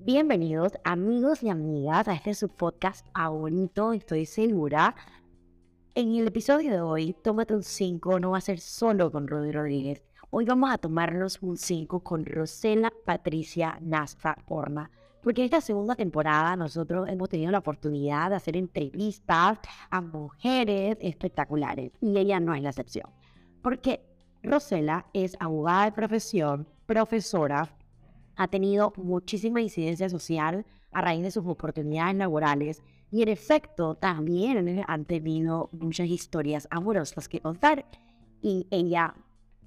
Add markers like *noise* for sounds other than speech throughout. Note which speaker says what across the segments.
Speaker 1: Bienvenidos amigos y amigas a este subpodcast favorito, estoy segura. En el episodio de hoy, Tómate un 5 no va a ser solo con Rodri Rodríguez. Hoy vamos a tomarnos un 5 con Rosela Patricia Nasta Horna. Porque esta segunda temporada nosotros hemos tenido la oportunidad de hacer entrevistas a mujeres espectaculares y ella no es la excepción. Porque Rosela es abogada de profesión, profesora, ha tenido muchísima incidencia social a raíz de sus oportunidades laborales y en efecto también han tenido muchas historias amorosas que contar. Y ella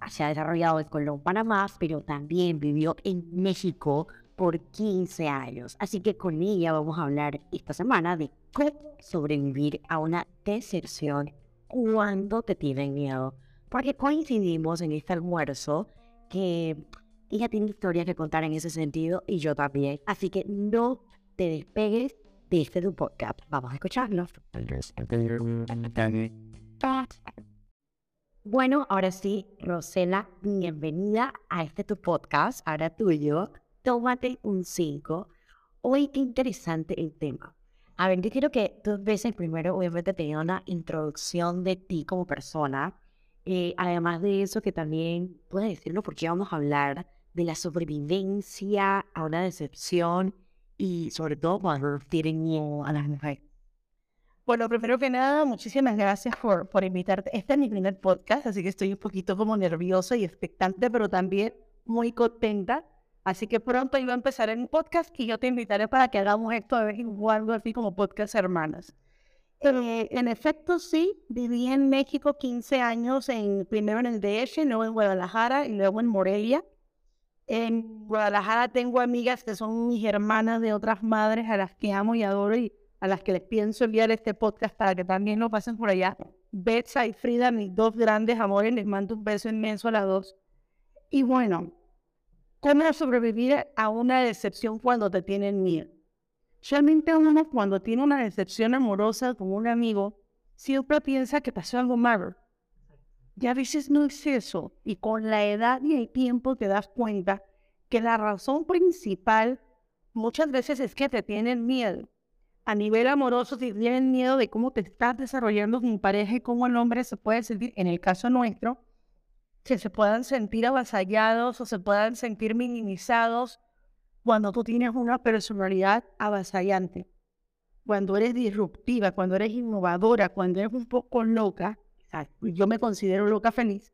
Speaker 1: se ha desarrollado en Colombia, Panamá, pero también vivió en México por 15 años. Así que con ella vamos a hablar esta semana de cómo sobrevivir a una deserción cuando te tienen miedo. Porque coincidimos en este almuerzo que ella tiene historias que contar en ese sentido y yo también. Así que no te despegues de este tu podcast. Vamos a escucharlo. Bueno, ahora sí, Rosela, bienvenida a este tu podcast, ahora tuyo. Tómate un 5. Hoy qué interesante el tema. A ver, yo quiero que tú veces primero, obviamente, te una introducción de ti como persona. Eh, además de eso, que también puedes decirlo porque vamos a hablar de la sobrevivencia a una decepción y sobre todo cuando tienen miedo a las mujeres.
Speaker 2: Bueno, primero que nada, muchísimas gracias por, por invitarte. Este es mi primer podcast, así que estoy un poquito como nerviosa y expectante, pero también muy contenta Así que pronto iba a empezar en un podcast y yo te invitaré para que hagamos esto de vez en cuando, así como podcast hermanas. Eh, en efecto, sí, viví en México 15 años, en, primero en el DF, luego en Guadalajara y luego en Morelia. En Guadalajara tengo amigas que son mis hermanas de otras madres a las que amo y adoro y a las que les pienso enviar este podcast para que también lo pasen por allá. Betsa y Frida, mis dos grandes amores, les mando un beso inmenso a las dos. Y bueno, ¿Cómo sobrevivir a una decepción cuando te tienen miedo? Realmente uno cuando tiene una decepción amorosa con un amigo, siempre piensa que pasó algo malo. Y a veces no es eso. Y con la edad y el tiempo te das cuenta que la razón principal muchas veces es que te tienen miedo. A nivel amoroso, te tienen miedo de cómo te estás desarrollando con pareja y cómo el hombre se puede sentir, en el caso nuestro, que se puedan sentir avasallados o se puedan sentir minimizados cuando tú tienes una personalidad avasallante, cuando eres disruptiva, cuando eres innovadora, cuando eres un poco loca, yo me considero loca feliz,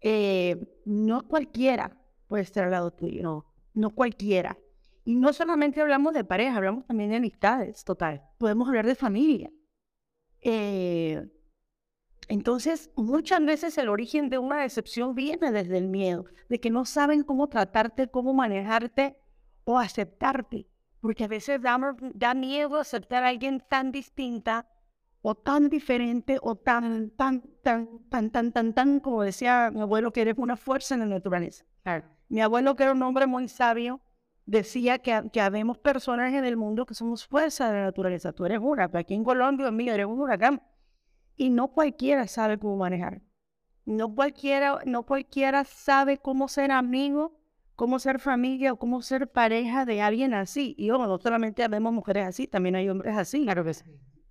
Speaker 2: eh, no cualquiera puede estar al lado tuyo, no, no cualquiera. Y no solamente hablamos de pareja, hablamos también de amistades, total. Podemos hablar de familia. Eh, entonces, muchas veces el origen de una decepción viene desde el miedo, de que no saben cómo tratarte, cómo manejarte o aceptarte. Porque a veces da, da miedo aceptar a alguien tan distinta o tan diferente o tan, tan, tan, tan, tan, tan, tan, como decía mi abuelo, que eres una fuerza en la naturaleza. Mi abuelo, que era un hombre muy sabio, decía que, que habemos personas en el mundo que somos fuerza de la naturaleza. Tú eres una, pero aquí en Colombia, mío, eres un huracán. Y no cualquiera sabe cómo manejar. No cualquiera, no cualquiera sabe cómo ser amigo, cómo ser familia o cómo ser pareja de alguien así. Y ojo, no solamente vemos mujeres así, también hay hombres así.
Speaker 1: Claro que sí.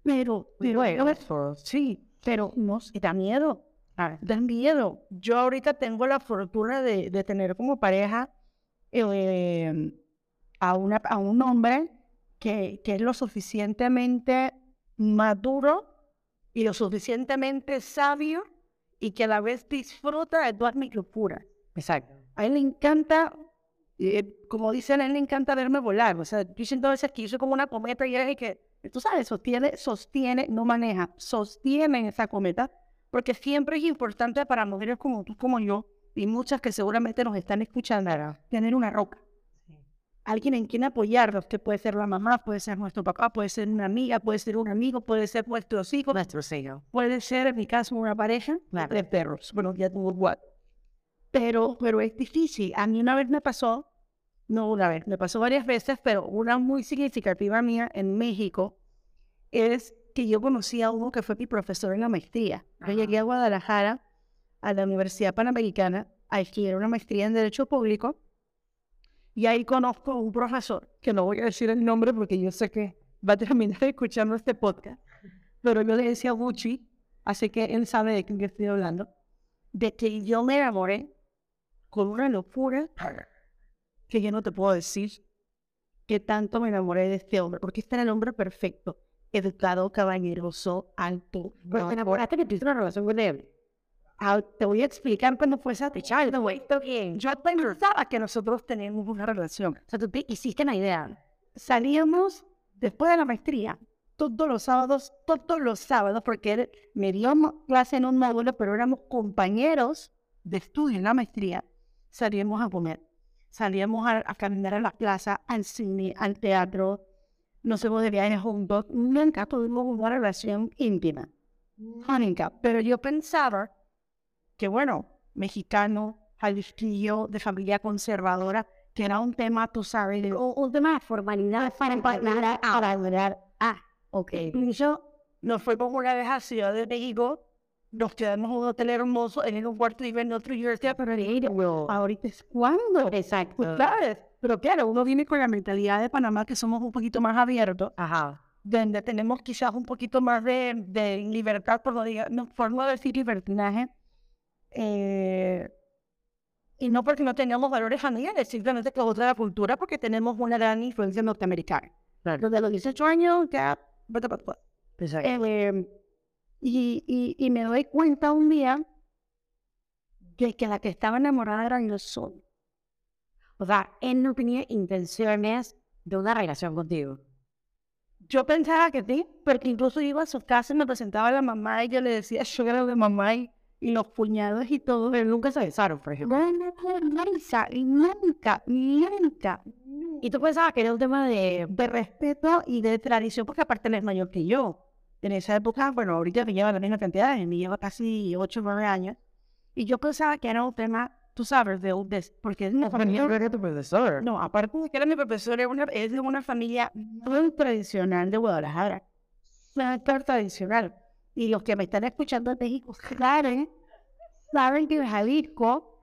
Speaker 2: Pero, pero sí, pero no, da miedo. Da miedo. Yo ahorita tengo la fortuna de, de tener como pareja eh, a, una, a un hombre que, que es lo suficientemente maduro y lo suficientemente sabio y que a la vez disfruta de todas mis locuras.
Speaker 1: Exacto.
Speaker 2: A él le encanta, eh, como dicen, a él le encanta verme volar. O sea, dicen todas veces que yo soy como una cometa y es que, tú sabes, sostiene, sostiene, no maneja, sostiene esa cometa, porque siempre es importante para mujeres como tú, como yo, y muchas que seguramente nos están escuchando, tener una roca alguien en quien apoyarnos, que puede ser la mamá, puede ser nuestro papá, puede ser una amiga, puede ser un amigo, puede ser nuestros hijos.
Speaker 1: Nuestros hijos.
Speaker 2: Puede ser, en mi caso, una pareja de perros. Bueno, ya tengo cuatro. Pero, pero es difícil. A mí una vez me pasó, no una vez, me pasó varias veces, pero una muy significativa mía en México es que yo conocí a uno que fue mi profesor en la maestría. Yo llegué a Guadalajara a la Universidad Panamericana a estudiar una maestría en Derecho Público. Y ahí conozco a un profesor, que no voy a decir el nombre porque yo sé que va a terminar *laughs* escuchando este podcast, pero yo le decía Gucci, así que él sabe de quién estoy hablando, de que yo me enamoré con una locura que yo no te puedo decir que tanto me enamoré de este hombre, porque este era el hombre perfecto, educado, caballeroso, alto.
Speaker 1: Pero te enamoraste que tuviste una relación con él.
Speaker 2: Ah, te voy a explicar cuando fue
Speaker 1: no, güey, bien.
Speaker 2: Yo pensaba que nosotros teníamos una relación.
Speaker 1: O sea, tú te hiciste una idea.
Speaker 2: Salíamos después de la maestría, todos los sábados, todos los sábados, porque él me dio clase en un módulo, pero éramos compañeros de estudio en la maestría. Salíamos a comer, salíamos a, a caminar a la plaza, al cine, al teatro, nos hemos de viajes juntos. Nunca tuvimos una relación íntima. Nunca. Pero yo pensaba que, bueno, mexicano, jalisquillo, de familia conservadora, que era un tema, tú sabes, de,
Speaker 1: O un tema de formalidad para para. Ah, ok.
Speaker 2: Incluso nos fuimos una vez a Ciudad de México, nos quedamos en un hotel hermoso, en un cuarto y en otro, y yo decía, pero
Speaker 1: Well,
Speaker 2: ahorita es cuando,
Speaker 1: Exacto.
Speaker 2: pues, ¿sabes? Pero claro, uno viene con la mentalidad de Panamá, que somos un poquito más abiertos,
Speaker 1: Ajá.
Speaker 2: donde tenemos quizás un poquito más de, de libertad, por no, diga- no, por no decir libertinaje, eh, y no porque no teníamos valores familiares, simplemente que es otra cultura, porque tenemos una gran influencia norteamericana.
Speaker 1: Claro.
Speaker 2: Desde los 18 años, ya...
Speaker 1: Exacto.
Speaker 2: Eh, y, y, y me doy cuenta un día de que la que estaba enamorada era yo sola.
Speaker 1: O sea, él no tenía intenciones de una relación contigo.
Speaker 2: Yo pensaba que sí, porque incluso iba a su casa y me presentaba a la mamá y yo le decía, yo era la mamá y, y los cuñados y todo.
Speaker 1: Pero nunca se besaron, por ejemplo.
Speaker 2: No, no, no, nunca, nunca, nunca.
Speaker 1: Y tú pensabas que era un tema de...
Speaker 2: De respeto y de tradición, porque aparte él es mayor que yo. En esa época, bueno, ahorita me lleva la misma cantidad, me lleva casi 8 o 9 años. Y yo pensaba que era un tema, tú sabes, de, de porque es una familia
Speaker 1: era tu profesor.
Speaker 2: No, aparte de que era mi profesor, es, una, es de una familia muy tradicional de Guadalajara. Súper tradicional. Y los que me están escuchando de México saben, saben que en Jalisco,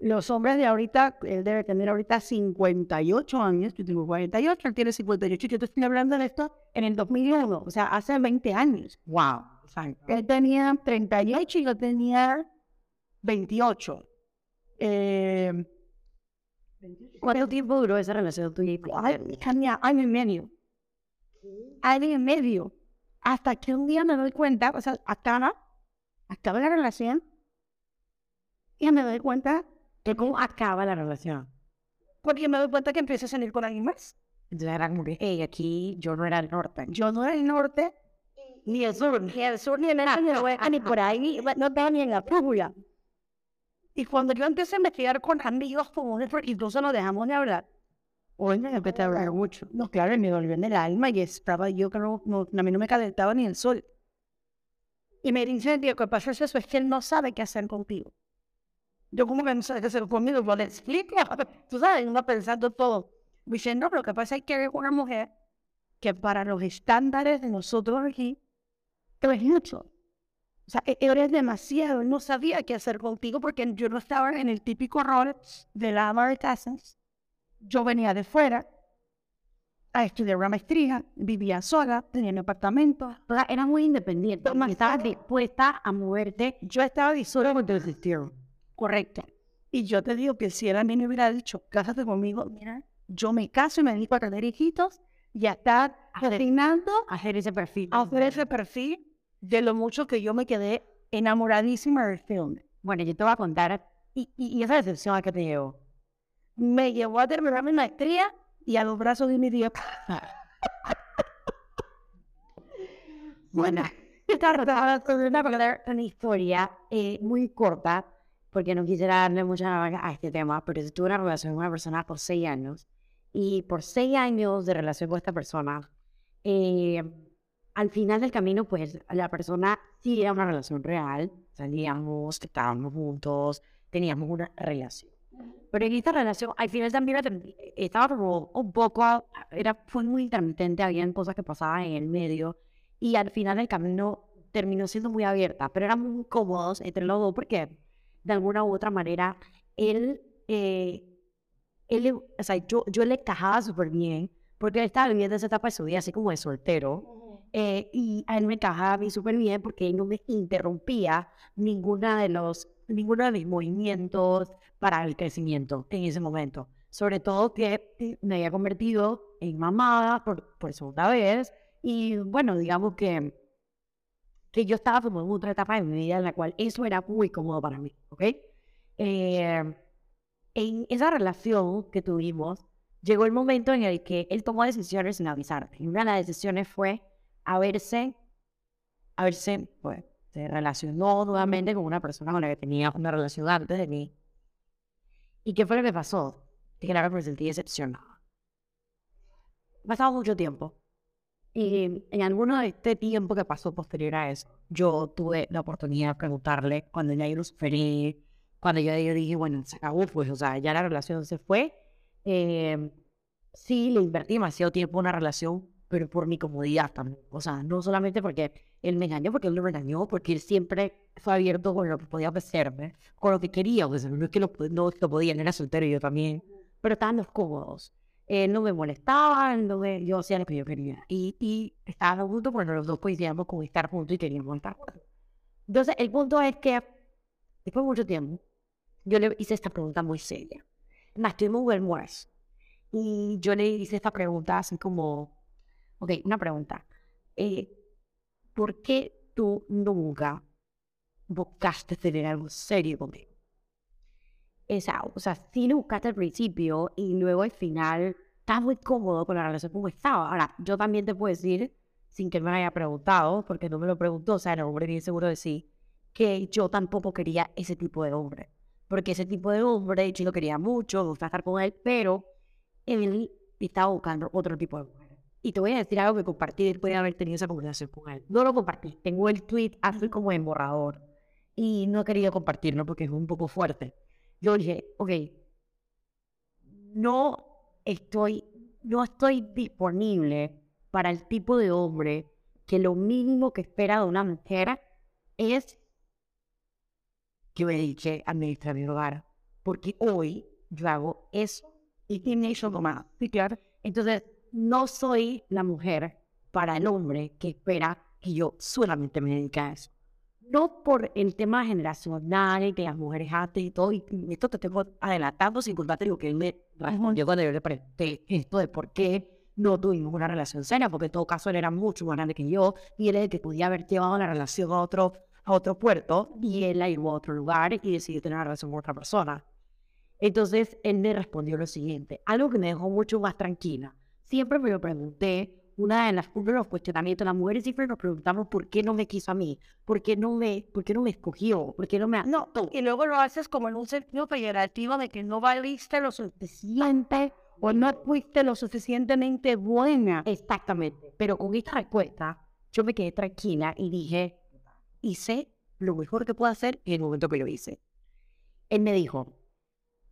Speaker 2: los hombres de ahorita, él debe tener ahorita 58 años, yo tengo 48, él tiene 58, yo te estoy hablando de esto en el 2001, o sea, hace 20 años.
Speaker 1: Wow. Exacto.
Speaker 2: Él tenía 38 y yo tenía 28. Eh,
Speaker 1: ¿Cuánto tiempo duró esa relación tuya?
Speaker 2: tenía año y medio. Año y medio. Hasta que un día me doy cuenta, o sea, acaba, acaba la relación, y me doy cuenta,
Speaker 1: ¿De cómo acaba la relación?
Speaker 2: porque me doy cuenta que empiezo a salir con alguien más.
Speaker 1: Entonces era como que, hey, aquí yo no era el norte.
Speaker 2: Yo no era el norte, ni el sur, ni el sur, ni el este, ni el oeste, ni por ahí, no estaba ni en la fútbol. Y cuando yo empecé a investigar con amigos comunes, porque incluso nos dejamos de hablar, hoy me empecé a hablar mucho. No, claro, me dolió en el alma y estaba yo que no, no- a mí no me calentaba ni el sol. Y me dice, lo que pasa es eso, es que él no sabe qué hacer contigo. Yo como que no sé qué hacer conmigo, pues le explico, *laughs* tú sabes, uno pensando todo. Dice, no, lo que pasa es que es una mujer que para los estándares de nosotros aquí, es mucho. O sea, eres demasiado, no sabía qué hacer contigo porque yo no estaba en el típico rol de la ama de casas. Yo venía de fuera a estudiar una maestría, vivía sola, tenía un apartamento.
Speaker 1: Era muy independiente. Estabas dispuesta a moverte
Speaker 2: Yo estaba dispuesta
Speaker 1: con tu
Speaker 2: correcta. Y yo te digo que si él a mí me hubiera dicho, cásate conmigo, mira, yo me caso y me dedico a tener hijitos y a estar cocinando,
Speaker 1: Hacer ese perfil.
Speaker 2: a hacer ese perfil de lo mucho que yo me quedé enamoradísima de este hombre.
Speaker 1: Bueno, yo te voy a contar. ¿Y, y, y esa decepción a qué te llevó?
Speaker 2: Me llevó a terminar mi maestría y a los brazos de mi Dios. *laughs*
Speaker 1: Bueno, *laughs* esta una historia eh, muy corta, porque no quisiera darle mucha a este tema, pero yo tuve una relación con una persona por seis años, y por seis años de relación con esta persona, eh, al final del camino, pues la persona sí era una relación real, salíamos, estábamos juntos, teníamos una relación. Pero en esta relación, al final también estaba como un poco, era, fue muy intermitente, habían cosas que pasaban en el medio, y al final el camino terminó siendo muy abierta, pero eran muy cómodos entre los dos porque de alguna u otra manera, él, eh, él o sea, yo, yo le encajaba súper bien, porque él estaba viviendo esa etapa de su vida así como de soltero, eh, y a él me encajaba a mí súper bien porque él no me interrumpía ninguna de los, ninguno de mis movimientos para el crecimiento en ese momento. Sobre todo que me había convertido en mamá por, por segunda vez, y bueno, digamos que que yo estaba como en otra etapa de mi vida en la cual eso era muy cómodo para mí, ¿ok? Eh, en esa relación que tuvimos, llegó el momento en el que él tomó decisiones sin avisarme. Y una de las decisiones fue haberse, haberse, pues, se relacionó nuevamente con una persona con la que tenía una relación antes de mí. ¿Y qué fue lo que pasó? Que claro, me sentí decepcionada. Pasado mucho tiempo y en alguno de este tiempo que pasó posterior a eso, yo tuve la oportunidad de preguntarle cuando ya yo lo superé, cuando yo, dije, bueno, se acabó, pues, o sea, ya la relación se fue. Eh, sí, le invertí demasiado tiempo en una relación, pero por mi comodidad también. O sea, no solamente porque él me engañó, porque él me engañó, porque él siempre fue abierto con lo que podía ofrecerme, con lo que quería. O sea, no es que lo, no lo podía, era soltero yo también, pero estábamos cómodos. Eh, no me molestaba, no yo hacía lo que yo quería. Y, y estábamos juntos porque los dos coincidíamos con estar juntos y queríamos estar juntos. Entonces, el punto es que después de mucho tiempo, yo le hice esta pregunta muy seria. Más, tuvimos un almuerzo. Y yo le hice esta pregunta así como, ok, una pregunta. Eh, ¿Por qué tú nunca buscaste tener algo serio conmigo? Esa, o sea, sí lo buscaste al principio y luego al final estás muy cómodo con la relación como estaba. Ahora, yo también te puedo decir, sin que me haya preguntado, porque no me lo preguntó, o sea, el hombre bien seguro de sí, que yo tampoco quería ese tipo de hombre. Porque ese tipo de hombre, yo lo quería mucho, me gusta estar con él, pero él estaba buscando otro tipo de mujer. Y te voy a decir algo que compartí después de haber tenido esa conversación con él. No lo compartí, tengo el tweet así como en borrador. Y no he querido compartirlo porque es un poco fuerte yo dije, ok, no estoy, no estoy disponible para el tipo de hombre que lo mínimo que espera de una mujer es que me dedique a administrar mi hogar. Porque hoy yo hago eso y tiene eso nomás. Entonces, no soy la mujer para el hombre que espera que yo solamente me dedique a eso no por el tema generacional, que las mujeres hacen y todo, y esto te tengo adelantando sin contarte lo que él me respondió cuando yo le pregunté esto de por qué no tuvimos una relación seria, porque en todo caso él era mucho más grande que yo, y él es el que podía haber llevado la relación a otro, a otro puerto, y él la llevó a otro lugar y decidió tener una relación con otra persona. Entonces él me respondió lo siguiente, algo que me dejó mucho más tranquila. Siempre me lo pregunté una de las, uno de los cuestionamientos, las mujeres siempre nos preguntamos por qué no me quiso a mí, por qué no me, por qué no me escogió, por qué no me...
Speaker 2: No, y luego lo haces como en un sentido peyorativo de que no valiste lo suficiente o no fuiste lo suficientemente buena.
Speaker 1: Exactamente, pero con esta respuesta yo me quedé tranquila y dije, hice lo mejor que puedo hacer en el momento que lo hice. Él me dijo,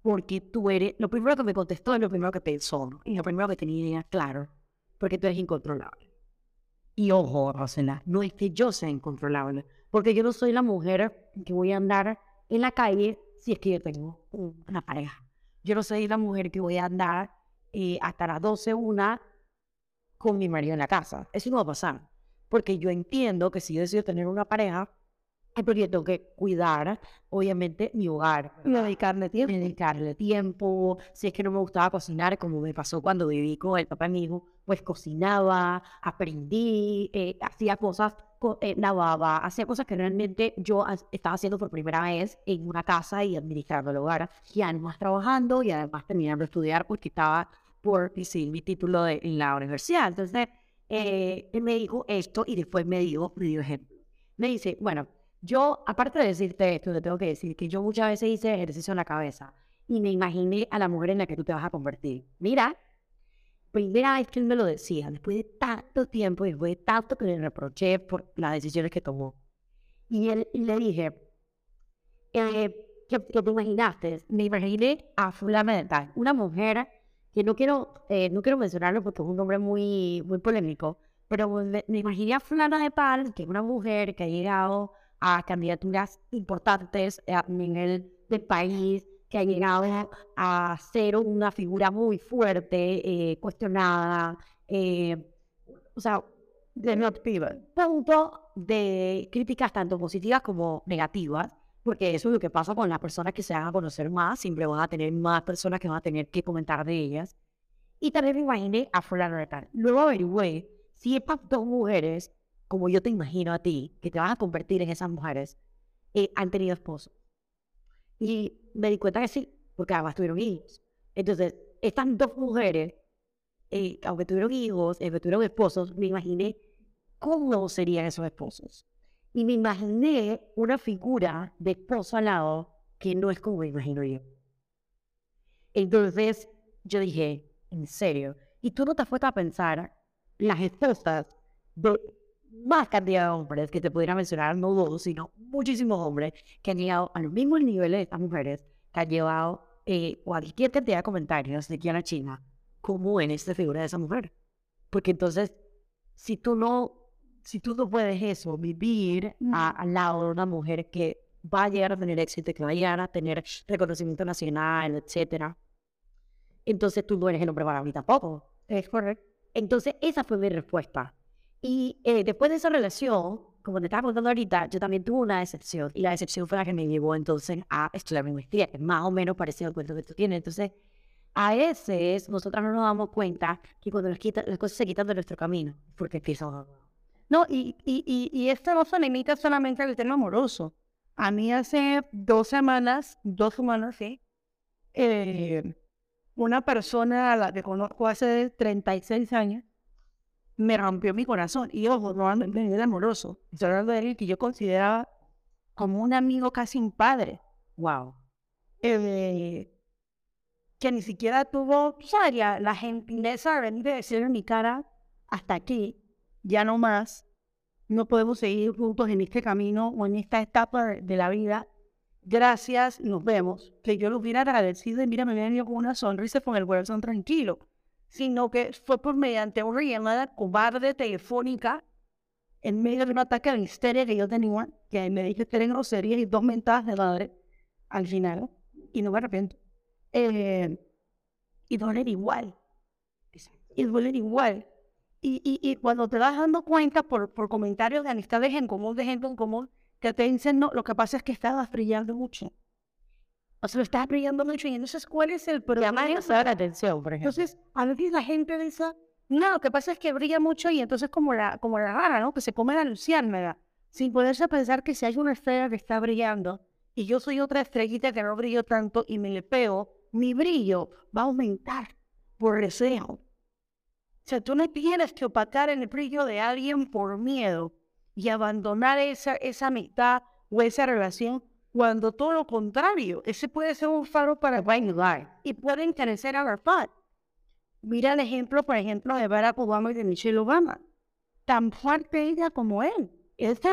Speaker 1: porque tú eres, lo primero que me contestó es lo primero que pensó, y lo primero que tenía claro porque tú eres incontrolable. Y ojo, Rosena, no es que yo sea incontrolable, porque yo no soy la mujer que voy a andar en la calle si es que yo tengo una pareja. Yo no soy la mujer que voy a andar eh, hasta las 12, una con mi marido en la casa. Eso no va a pasar. Porque yo entiendo que si yo decido tener una pareja, es porque yo tengo que cuidar, obviamente, mi hogar.
Speaker 2: Dedicarle tiempo.
Speaker 1: Dedicarle tiempo. Si es que no me gustaba cocinar, como me pasó cuando viví con el papá de mi hijo, pues cocinaba, aprendí, eh, hacía cosas, eh, lavaba, hacía cosas que realmente yo estaba haciendo por primera vez en una casa y administrando el hogar. Y además trabajando y además terminando de estudiar porque estaba por decir mi título de, en la universidad. Entonces, eh, él me dijo esto y después me dio, me dio ejemplo. Me dice, bueno, yo, aparte de decirte esto, te tengo que decir que yo muchas veces hice ejercicio en la cabeza y me imaginé a la mujer en la que tú te vas a convertir. Mira, primera vez que él me lo decía, después de tanto tiempo, después de tanto que le reproché por las decisiones que tomó. Y él le dije, eh, ¿qué, te imaginaste? Me imaginé a Fundamental, una mujer que no quiero, eh, no quiero mencionarlo porque es un nombre muy, muy polémico, pero me, imaginé a Fulana de Pal, que es una mujer que ha llegado a candidaturas importantes a nivel del país, que ha llegado a ser una figura muy fuerte, eh, cuestionada, eh, o sea, de punto de críticas tanto positivas como negativas, porque eso es lo que pasa con las personas que se van a conocer más, siempre van a tener más personas que van a tener que comentar de ellas. Y también me imaginé a fulano de tal. Luego averigüé si estas dos mujeres, como yo te imagino a ti, que te van a convertir en esas mujeres, eh, han tenido esposos. Y me di cuenta que sí, porque además tuvieron hijos. Entonces, estas dos mujeres, eh, aunque tuvieron hijos, aunque tuvieron esposos, me imaginé cómo serían esos esposos. Y me imaginé una figura de esposo al lado que no es como me imagino yo. Entonces, yo dije, en serio. Y tú no te fuiste a pensar las esposas de más cantidad de hombres que te pudiera mencionar, no dos, sino muchísimos hombres que han llegado a los mismos niveles de estas mujeres, que han llevado eh, cualquier cantidad de comentarios de aquí a la China, como en esta figura de esa mujer. Porque entonces, si tú no, si tú no puedes eso, vivir al lado de una mujer que va a llegar a tener éxito, que va a llegar a tener reconocimiento nacional, etcétera, entonces tú no eres el hombre para mí tampoco. Es correcto. Entonces, esa fue mi respuesta. Y eh, después de esa relación, como te estaba contando ahorita, yo también tuve una decepción. Y la decepción fue la que me llevó entonces a estudiar mi maestría, que es más o menos parecido al cuento que tú tienes. Entonces, a veces nosotras no nos damos cuenta que cuando las cosas se quitan de nuestro camino, porque empiezan
Speaker 2: No, y, y, y, y esto no se limita solamente al tema amoroso. A mí hace dos semanas, dos semanas, sí, eh, una persona a la que conozco hace 36 años me rompió mi corazón. Y ojo, no ando en amoroso. Estoy hablando de alguien que yo consideraba como un amigo, casi un padre.
Speaker 1: Wow.
Speaker 2: Eh, que ni siquiera tuvo, sabes, la gentileza de decir en mi cara, hasta aquí, ya no más, no podemos seguir juntos en este camino o en esta etapa de la vida gracias, nos vemos, que yo lo hubiera agradecido y mira, me venido con una sonrisa con el corazón tranquilo, sino que fue por mediante una llamada cobarde telefónica en medio de un ataque de histeria que yo tenía, que me dije tres groserías y dos mentadas de madre al final, y no me arrepiento. Eh, y doler igual. Y doler igual. Y, y, y, cuando te vas dando cuenta por, por comentarios de amistades en común, de gente en común, que te dicen, no, lo que pasa es que estabas brillando mucho. O sea, estás brillando mucho y entonces, ¿cuál es el problema?
Speaker 1: Llama la atención, por ejemplo.
Speaker 2: Entonces, a veces la gente dice, no, lo que pasa es que brilla mucho y entonces como la, como la rara, ¿no? Que se come la luciérnaga, sin poderse pensar que si hay una estrella que está brillando y yo soy otra estrellita que no brillo tanto y me le pego, mi brillo va a aumentar por deseo. O sea, tú no tienes que opacar el brillo de alguien por miedo y abandonar esa, esa amistad o esa relación cuando todo lo contrario, ese puede ser un faro para ayudar y puede interesar a verdad. Mira el ejemplo, por ejemplo, de Barack Obama y de Michelle Obama. Tan fuerte ella como él. Él fue,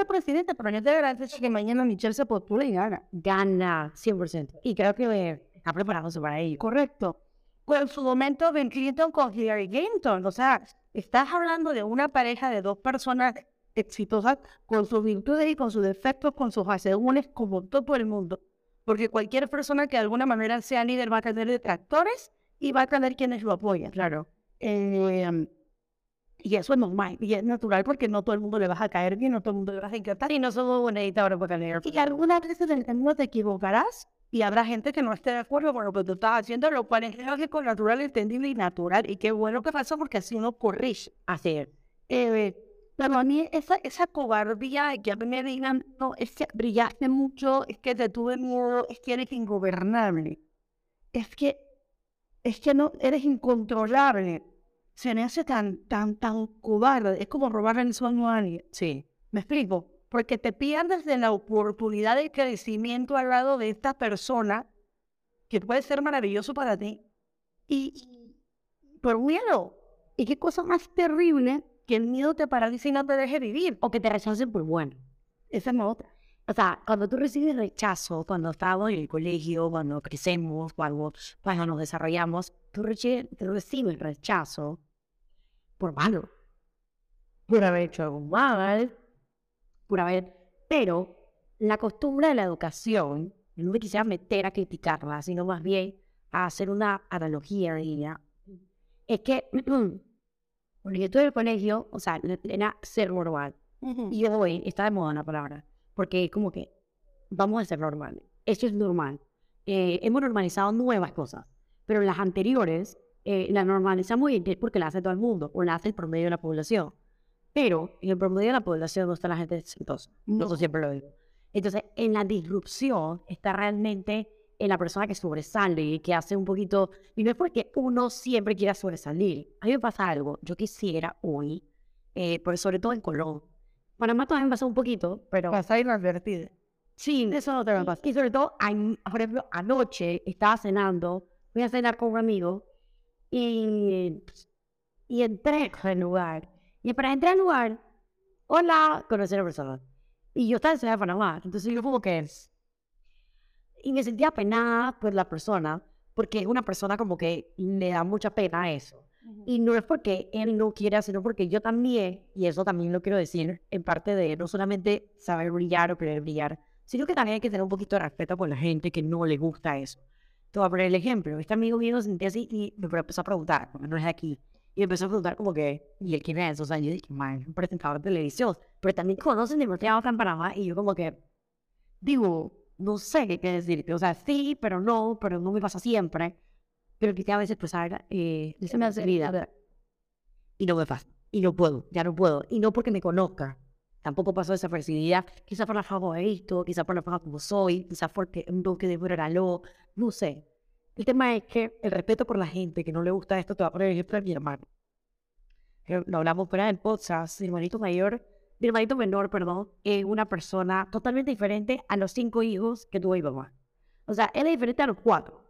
Speaker 2: el presidente, pero yo de verdad que mañana Michelle se postula y gana.
Speaker 1: Gana, 100%. Y creo que está preparándose para ello.
Speaker 2: Correcto. Pues en su momento, Ben Clinton con Hillary Clinton. O sea, estás hablando de una pareja de dos personas exitosas con sus virtudes y con sus defectos, con sus asegúnes, como todo el mundo. Porque cualquier persona que de alguna manera sea líder va a tener detractores y va a tener quienes lo apoyan.
Speaker 1: Claro.
Speaker 2: Eh, y eso es normal y es natural porque no todo el mundo le va a caer bien, no todo el mundo le va a encantar.
Speaker 1: Y no somos buena ahora para tener.
Speaker 2: Y algunas veces en el camino te equivocarás y habrá gente que no esté de acuerdo con lo que tú estás haciendo, lo cual es lógico, natural, entendible y natural. Y qué bueno que pasa porque así uno corrige.
Speaker 1: Así es.
Speaker 2: Eh, pero a mí esa, esa cobardía de que a mí me digan, no, es que brillaste mucho, es que te tuve miedo, es que eres ingobernable. Es que, es que no, eres incontrolable. Se me hace tan, tan, tan cobarde. Es como robarle el sueño a alguien.
Speaker 1: Sí.
Speaker 2: ¿Me explico? Porque te pierdes de la oportunidad de crecimiento al lado de esta persona que puede ser maravilloso para ti. Y, y por miedo. ¿Y qué cosa más terrible que el miedo te paralice y no te deje vivir
Speaker 1: o que te rechacen por bueno.
Speaker 2: Esa es la otra.
Speaker 1: O sea, cuando tú recibes rechazo, cuando estamos en el colegio, cuando crecemos, cuando, cuando nos desarrollamos, tú, recibes rechazo por malo. Por haber hecho algo mal, por haber Pero la costumbre de la educación, no me quisiera meter a criticarla, sino más bien a hacer una analogía de ella, es que *clears throat* estuve en el colegio, o sea, era ser normal. Y hoy está de moda la palabra, porque es como que vamos a ser normales. Esto es normal. Eh, hemos normalizado nuevas cosas, pero las anteriores eh, las normalizamos porque la hace todo el mundo, o la hace el promedio de la población. Pero en el promedio de la población no está la gente exitosa. No. Eso siempre lo digo. Entonces, en la disrupción está realmente en la persona que sobresale y que hace un poquito. Y no es porque uno siempre quiera sobresalir. A mí me pasa algo. Yo quisiera hoy, eh, pero sobre todo en Colón. Panamá también me pasa un poquito, pero.
Speaker 2: Pasa inadvertido.
Speaker 1: Sí, eso no te va a pasar. Y sobre todo, por ejemplo, anoche estaba cenando, fui a cenar con un amigo y, y entré al lugar. Y para entrar al lugar, hola, conocí a la persona. Y yo estaba en Ciudad de Panamá, entonces yo como que... Y me sentía penada por la persona, porque es una persona como que le da mucha pena a eso. Y no es porque él no quiera, sino porque yo también, y eso también lo quiero decir, en parte de no solamente saber brillar o querer brillar, sino que también hay que tener un poquito de respeto por la gente que no le gusta eso. Te voy a poner el ejemplo. Este amigo mío se sentía así y me empezó a preguntar, no es de aquí. Y empezó a preguntar como que, ¿y el quién es? O sea, yo dije, man, un presentador de televisión. Pero también conocen demasiado acá en Panamá y yo como que, digo, no sé qué decirte. O sea, sí, pero no, pero no me pasa siempre. Pero quizá a veces pues eh, se me hace vida. Y no me pasa. Y no puedo, ya no puedo. Y no porque me conozca, tampoco pasó desapercibida, quizás por la forma de visto, quizás por la forma como soy, quizás porque un toque de lo, no sé. El tema es que el respeto por la gente que no le gusta esto te va a poner ejemplo de mi hermano. Lo hablamos fuera del podcast, mi hermanito mayor, mi hermanito menor, perdón, es una persona totalmente diferente a los cinco hijos que tuvo mi mamá. O sea, él es diferente a los cuatro.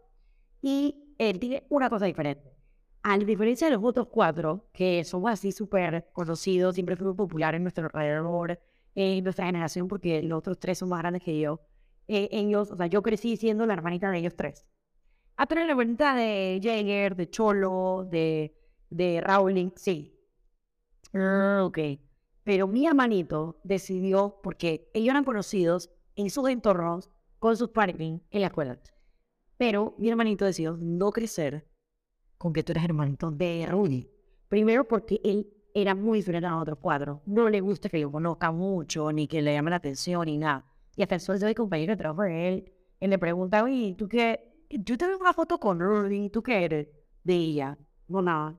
Speaker 1: Y él tiene una cosa diferente a diferencia de los otros cuatro, que somos así súper conocidos, siempre fuimos populares en nuestro alrededor, en nuestra generación, porque los otros tres son más grandes que yo, eh, ellos, o sea, yo crecí siendo la hermanita de ellos tres. A tener la hermanita de Jagger, de Cholo, de, de Rowling, sí. Ah, ok. Pero mi hermanito decidió, porque ellos eran conocidos en sus entornos con sus partners en la escuela. Pero mi hermanito decidió no crecer con que tú eres hermanito de Rudy. Primero porque él era muy diferente a los otros cuatro. No le gusta que yo conozca mucho, ni que le llame la atención, ni nada. Y hasta el sol de compañero de trabajo de él, él le pregunta, oye, ¿tú qué? Yo te veo una foto con Rudy, ¿tú qué eres? De ella. No, nada.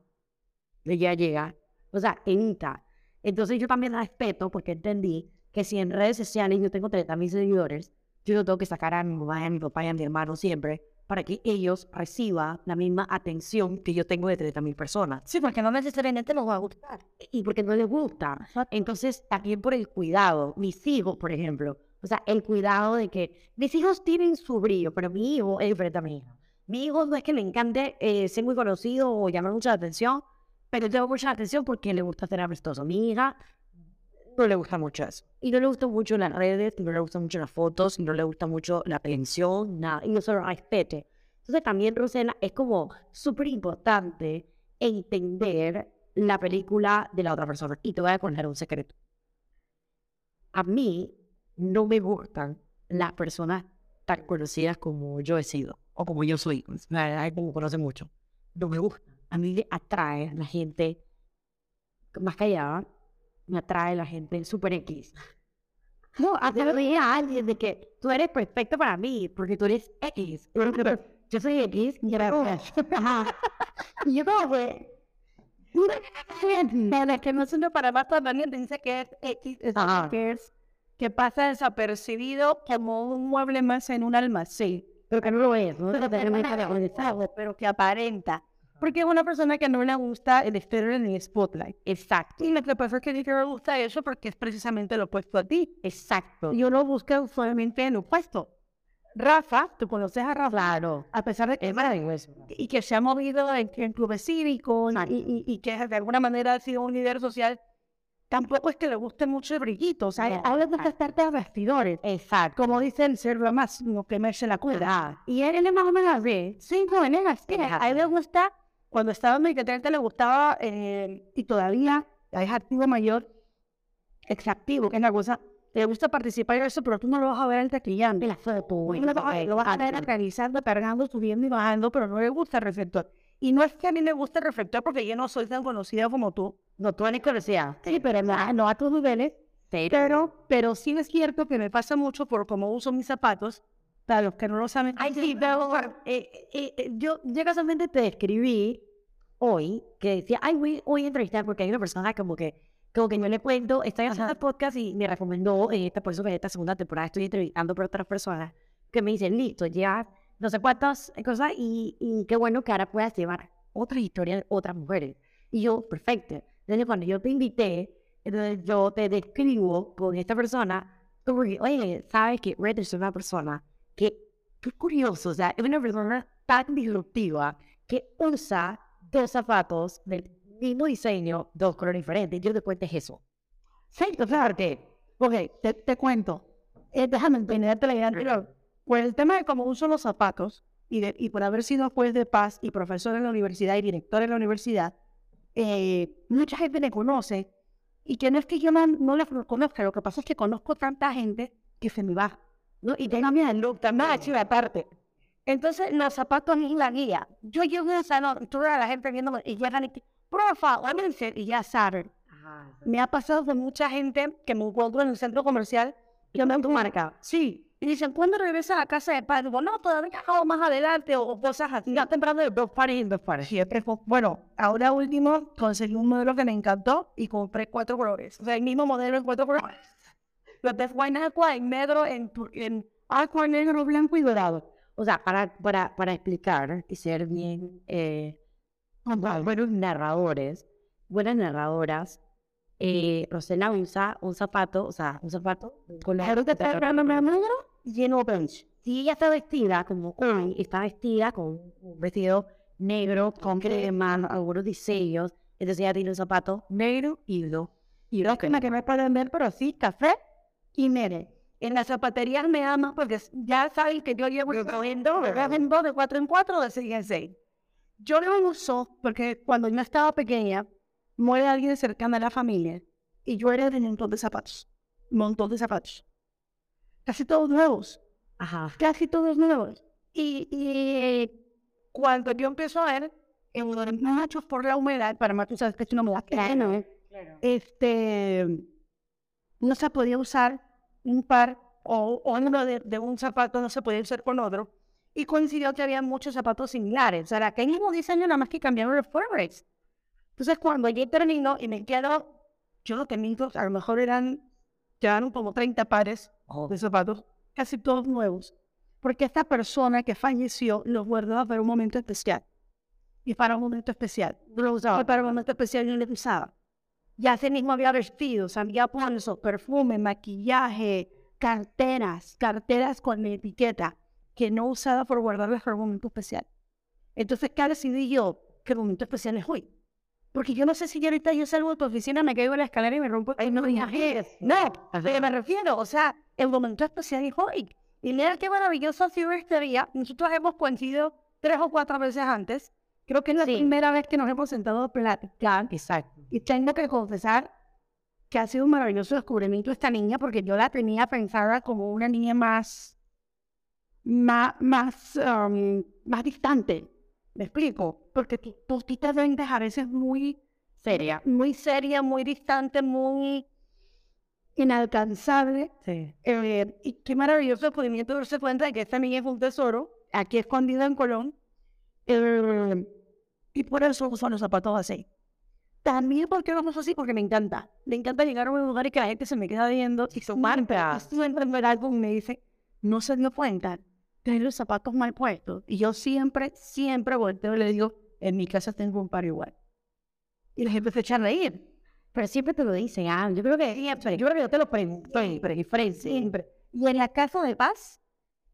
Speaker 1: Ella llega. O sea, entra. Entonces yo también respeto porque entendí que si en redes sociales yo tengo 30 mil seguidores, yo no tengo que sacar a mi mamá, a mi papá y a mi hermano siempre para que ellos reciban la misma atención que yo tengo de 30.000 personas.
Speaker 2: Sí, porque no necesariamente nos va a gustar.
Speaker 1: Y porque no les gusta. Entonces, también por el cuidado. Mis hijos, por ejemplo. O sea, el cuidado de que mis hijos tienen su brillo, pero mi hijo es diferente a mi hijo. Mi hijo no es que le encante eh, ser muy conocido o llamar mucha atención, pero tengo mucha atención porque le gusta ser aprestoso. Mi hija no le gusta mucho eso. Y no le gusta mucho las redes, no le gustan mucho las fotos, no le gusta mucho la atención, nada. Y no se lo respete. Entonces también, Rosena, es como súper importante entender la película de la otra persona. Y te voy a contar un secreto. A mí no me gustan las personas tan conocidas como yo he sido o como yo soy. Como conoce mucho. No me gusta. A mí me atrae la gente más callada, me atrae la gente super X. No, *laughs* hacerle a alguien de que tú eres perfecto para mí, porque tú eres X. *laughs* Yo soy X y Ajá. Y yo como que...
Speaker 2: que no es para más también dice que es X, es que es que pasa desapercibido como un mueble más en un almacén.
Speaker 1: Pero que no lo es, ¿no?
Speaker 2: Pero que aparenta. Porque es una persona que no le gusta el exterior en el spotlight.
Speaker 1: Exacto.
Speaker 2: Y lo que pasa es que no le gusta eso porque es precisamente lo opuesto a ti.
Speaker 1: Exacto.
Speaker 2: Y uno busca usualmente lo opuesto. Rafa, tú conoces a Rafa.
Speaker 1: Claro.
Speaker 2: A pesar de que
Speaker 1: es maravilloso.
Speaker 2: Y que se ha movido en, clubes cívicos y, y, que de alguna manera ha sido un líder social, tampoco es que le guste mucho el brillito. O sea, no, de estar de vestidores.
Speaker 1: Exacto.
Speaker 2: Como dicen, ser lo más, no quemarse la cuerda. Y él, es más o menos así. Sí, no, él es así. A él le gusta cuando estaba en 30 le gustaba, eh, y todavía es activo mayor, exactivo, que es una cosa te gusta participar en eso, pero tú no lo vas a ver al taquillando.
Speaker 1: La foto.
Speaker 2: No lo vas a- lo vas a ver realizando, cargando, subiendo y bajando, pero no le gusta el reflector. Y no es que a mí me guste el reflector porque yo no soy tan conocida como tú.
Speaker 1: No, tú eres conocida.
Speaker 2: Sí, pero no, no a tus niveles. Pero, pero sí es cierto que me pasa mucho por cómo uso mis zapatos. Para los que no lo saben.
Speaker 1: Ay, sí, pero eh, eh, eh, yo, yo casualmente te escribí hoy que decía, ay, voy, voy a entrevistar porque hay una persona como que, como que yo le cuento, estoy haciendo el podcast y me recomendó, eh, esta, por eso que esta segunda temporada estoy entrevistando por otras personas que me dicen, listo, ya no sé cuántas cosas y, y qué bueno que ahora puedas llevar otras historias de otras mujeres. Y yo, perfecto. Entonces, cuando yo te invité, entonces yo te describo con esta persona, como que, oye, sabes que Red es una persona que, qué curioso, o sea, es una persona tan disruptiva que usa dos zapatos del mismo diseño, dos colores diferentes. Yo te cuento eso.
Speaker 2: Sí, claro. Ok, te, te cuento. Eh, déjame entenderte la idea anterior. Pues el tema de cómo uso los zapatos y, de- y por haber sido juez de paz y profesor en la universidad y director en la universidad, eh, mucha gente me conoce y que no es que yo no, no la conozca, lo que pasa es que conozco tanta gente que se me va. ¿No? Y tengo mi look también, chiva aparte. Entonces, los zapatos ni la guía. Yo llego al salón, toda la gente viéndome y llegan y por favor, y ya saben. Me ha pasado de mucha gente que me encuentro en el centro comercial que me han marcado. Sí. Y dicen, ¿cuándo regresas a casa de padre? Digo, no, todavía no, más adelante o, cosas así. Ya temprano de dos pares y dos pares. Siempre Bueno, ahora último conseguí un modelo que me encantó y compré cuatro colores. O sea, el mismo modelo en cuatro colores. Los de Wine Aqua en negro, en, en aqua, negro, blanco y dorado.
Speaker 1: O sea, para, para, para explicar y ser bien eh, buenos narradores, buenas narradoras, eh, Rosena usa un zapato, o sea, un zapato con la
Speaker 2: que está hablando negro lleno de punch.
Speaker 1: Si ella está vestida como hoy, está vestida con un vestido negro, con crema, algunos diseños, entonces ella tiene un zapato negro y dos.
Speaker 2: Y lástima que no pueden ver, pero sí, café y nere. En las zapaterías me aman porque ya saben que yo llevo vendo, vendo de cuatro en cuatro, de seis en seis. Yo lo uso porque cuando yo estaba pequeña, muere alguien cercano a la familia y yo era de un montón de zapatos. Un montón de zapatos. Casi todos nuevos.
Speaker 1: Ajá.
Speaker 2: Casi todos nuevos. Y, y cuando yo empiezo a ver en los machos por la humedad, para más tú sabes que es una humedad ¿no? este, no se podía usar un par o, o uno de, de un zapato no se podía usar con otro. Y coincidió que había muchos zapatos similares. O sea, era que el mismo diseño nada más que cambiaron los forwards. Entonces, cuando yo termino y me quedo, yo lo que miento, a lo mejor eran, llevaron como 30 pares
Speaker 1: Oh,
Speaker 2: de zapatos, casi todos nuevos. Porque esta persona que falleció los guardaba para un momento especial. Y para un momento especial. No lo usaba. Para un momento especial no lo usaba. Ya ese mismo había vestidos, había bolsos, perfume, maquillaje, carteras, carteras con etiqueta que no usaba por guardarlas para un momento especial. Entonces, ¿qué decidí yo? Que el momento especial es hoy. Porque yo no sé si yo ahorita yo salgo de tu oficina, me caigo en la escalera y me rompo. Ay, no viajé. No, a qué me refiero. O sea, el momento especial es hoy. Y mira qué maravilloso ha sido este día. Nosotros hemos coincidido tres o cuatro veces antes. Creo que es la
Speaker 1: Sí.
Speaker 2: primera vez que nos hemos sentado a platicar.
Speaker 1: exacto.
Speaker 2: Y tengo que confesar que ha sido un maravilloso descubrimiento esta niña, porque yo la tenía pensada como una niña más, más, más, um, más distante. ¿Me explico? Porque tú, tú te vendes a veces muy
Speaker 1: Seria.
Speaker 2: muy seria, muy distante, muy inalcanzable.
Speaker 1: Sí.
Speaker 2: Eh, y qué maravilloso descubrimiento darse cuenta de que esta niña es un tesoro, aquí escondida en Colón. Eh, y por eso uso los zapatos así. También porque uso así, porque me encanta. Me encanta llegar a un lugar y que la gente se me queda viendo y se marca. Algo y me dice, no se dio cuenta, tiene los zapatos mal puestos. Y yo siempre, siempre volteo y le digo, en mi casa tengo un par igual. Y la gente se echa a reír.
Speaker 1: Pero siempre te lo dicen, ah, yo creo que
Speaker 2: Siempre, yo creo que yo te lo pregunto siempre, Fred, siempre. Y en la casa de paz,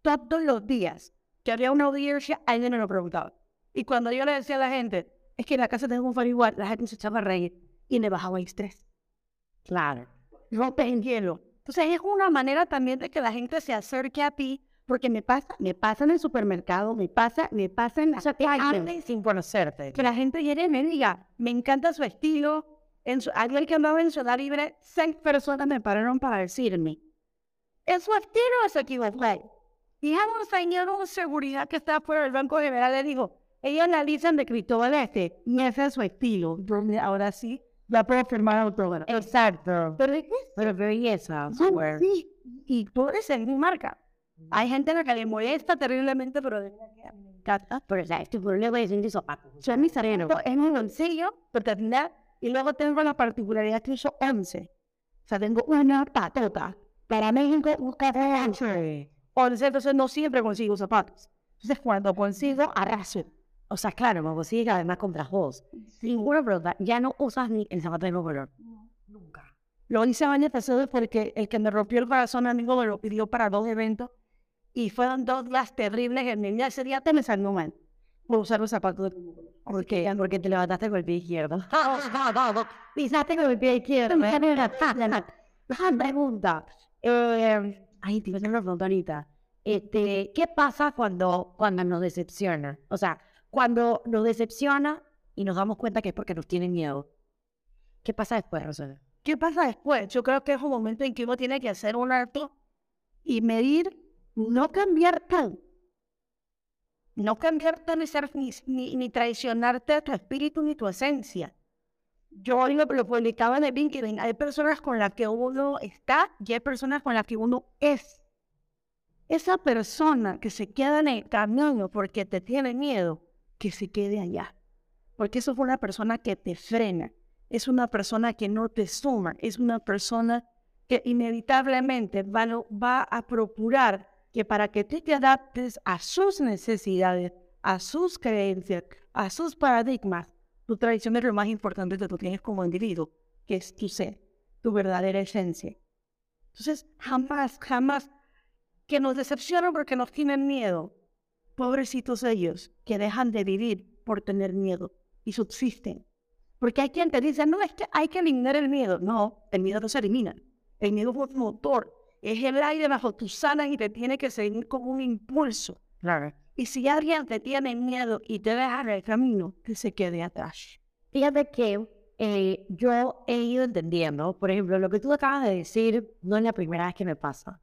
Speaker 2: todos los días que había una audiencia, alguien me lo preguntaba. Y cuando yo le decía a la gente, es que en la casa tengo un par igual, la gente se echaba a reír y le bajaba el estrés.
Speaker 1: Claro.
Speaker 2: Rompes el hielo. Entonces es una manera también de que la gente se acerque a ti, porque me pasa, me pasa en el supermercado, me pasa, me pasa en la
Speaker 1: O sea, te sin conocerte.
Speaker 2: que la gente llegue y me diga, me encanta su estilo. En su, ayer que andaba en Ciudad Libre, seis personas me pararon para decirme, ¿Es su estilo se equivocó? Y a un señor de seguridad que está fuera del Banco General le dijo, ellos analizan de Cristóbal Este, y ese es su estilo. Ahora sí, la puede firmar autógrafo.
Speaker 1: Exacto.
Speaker 2: Pero, ¿qué?
Speaker 1: Pero belleza.
Speaker 2: Sí, y puede seguir marca. Hay gente a la que le molesta terriblemente, pero de verdad que me encanta.
Speaker 1: Pero o sea, este problema es de zapatos.
Speaker 2: O sea, mi sereno es mi bolsillo, paternidad, y luego tengo la particularidad que uso 11. O sea, tengo una patota. Para México, un café 11. 11, entonces no siempre consigo zapatos. Entonces, cuando consigo, arraso.
Speaker 1: O sea, claro, me consigue además compras vos. Ninguna pregunta, ya no usas ni el zapato de mismo color.
Speaker 2: Nunca. Lo hice año pasado porque el que me rompió el corazón, amigo, me lo pidió para dos eventos. Y fueron dos las terribles en el día. Ese día te me salió mal por usar los zapatos de mismo color.
Speaker 1: ¿Por qué? Porque te levantaste con el pie izquierdo. *laughs*
Speaker 2: Pisaste con el pie izquierdo.
Speaker 1: Me pregunta. Eh, ay, te iba a hacer una pregunta ahorita. Este, ¿Qué pasa cuando, cuando nos decepciona? O sea, cuando nos decepciona y nos damos cuenta que es porque nos tienen miedo. ¿Qué pasa después, Rosana?
Speaker 2: ¿Qué pasa después? Yo creo que es un momento en que uno tiene que hacer un alto y medir, no cambiar tan. No cambiar tan ni, ni, ni traicionarte a tu espíritu ni tu esencia. Yo hoy lo, lo publicaba en el LinkedIn. Hay personas con las que uno está y hay personas con las que uno es. Esa persona que se queda en el camino porque te tiene miedo, que se quede allá. Porque eso fue una persona que te frena. Es una persona que no te suma. Es una persona que inevitablemente va, va a procurar que para que tú te adaptes a sus necesidades, a sus creencias, a sus paradigmas, tu tradición es lo más importante que tú tienes como individuo, que es tu ser, tu verdadera esencia. Entonces, jamás, jamás que nos decepcionan porque nos tienen miedo. Pobrecitos ellos que dejan de vivir por tener miedo y subsisten. Porque hay quien te dice, no, es que hay que eliminar el miedo. No, el miedo no se elimina. El miedo es un motor. Es el aire bajo tus alas y te tiene que seguir como un impulso.
Speaker 1: Claro.
Speaker 2: Y si alguien te tiene miedo y te deja en el camino, que se quede atrás.
Speaker 1: Fíjate que eh, yo he ido entendiendo, por ejemplo, lo que tú acabas de decir no es la primera vez que me pasa.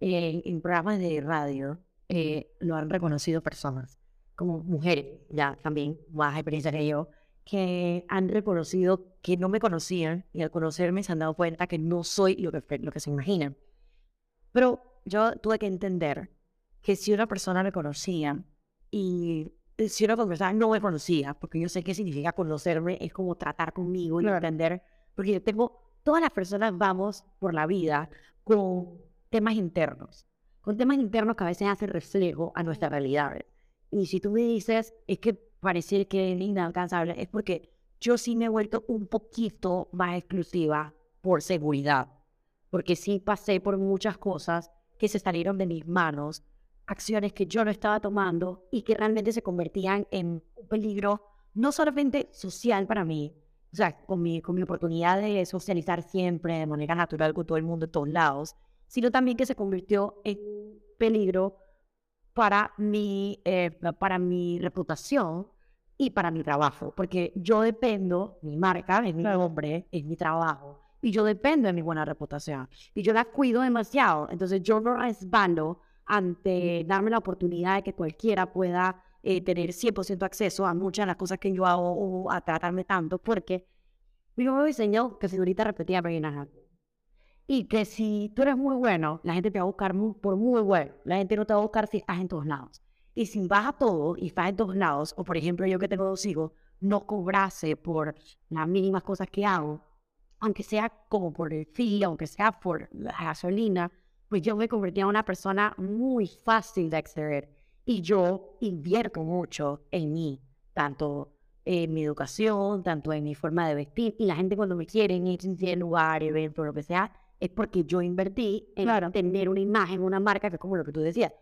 Speaker 1: Eh, en programas de radio eh, lo han reconocido personas, como mujeres, ya también, más experiencia que yo, que han reconocido que no me conocían y al conocerme se han dado cuenta que no soy lo que, lo que se imaginan. Pero yo tuve que entender que si una persona me conocía y si una persona no me conocía, porque yo sé qué significa conocerme, es como tratar conmigo y
Speaker 2: Claro.
Speaker 1: entender, porque yo tengo, todas las personas vamos por la vida con temas internos, con temas internos que a veces hacen reflejo a nuestra realidad. Y si tú me dices, es que parecer que es inalcanzable, es porque yo sí me he vuelto un poquito más exclusiva por seguridad, porque sí pasé por muchas cosas que se salieron de mis manos, acciones que yo no estaba tomando y que realmente se convertían en un peligro no solamente social para mí, o sea, con mi, con mi oportunidad de socializar siempre de manera natural con todo el mundo de todos lados, sino también que se convirtió en un peligro para mi, eh, para mi reputación y para mi trabajo, porque yo dependo, mi marca es mi nombre, es mi trabajo, y yo dependo de mi buena reputación, y yo la cuido demasiado, entonces yo no resbalo ante darme la oportunidad de que cualquiera pueda eh, tener 100% acceso a muchas de las cosas que yo hago o a tratarme tanto, porque mi mamá me enseñó que señorita repetía Regina y que si tú eres muy bueno, la gente te va a buscar mu- por muy bueno. La gente no te va a buscar si estás en todos lados. Y si vas a todo y estás en todos lados, o por ejemplo yo que tengo dos hijos, no cobrase por las mínimas cosas que hago, aunque sea como por el fee, aunque sea por la gasolina, pues yo me convertí en una persona muy fácil de acceder. Y yo invierto mucho en mí, tanto en mi educación, tanto en mi forma de vestir. Y la gente cuando me quieren ir a lugar, evento, lo que sea, es porque yo invertí en
Speaker 2: Claro.
Speaker 1: tener una imagen, una marca, que es como lo que tú decías.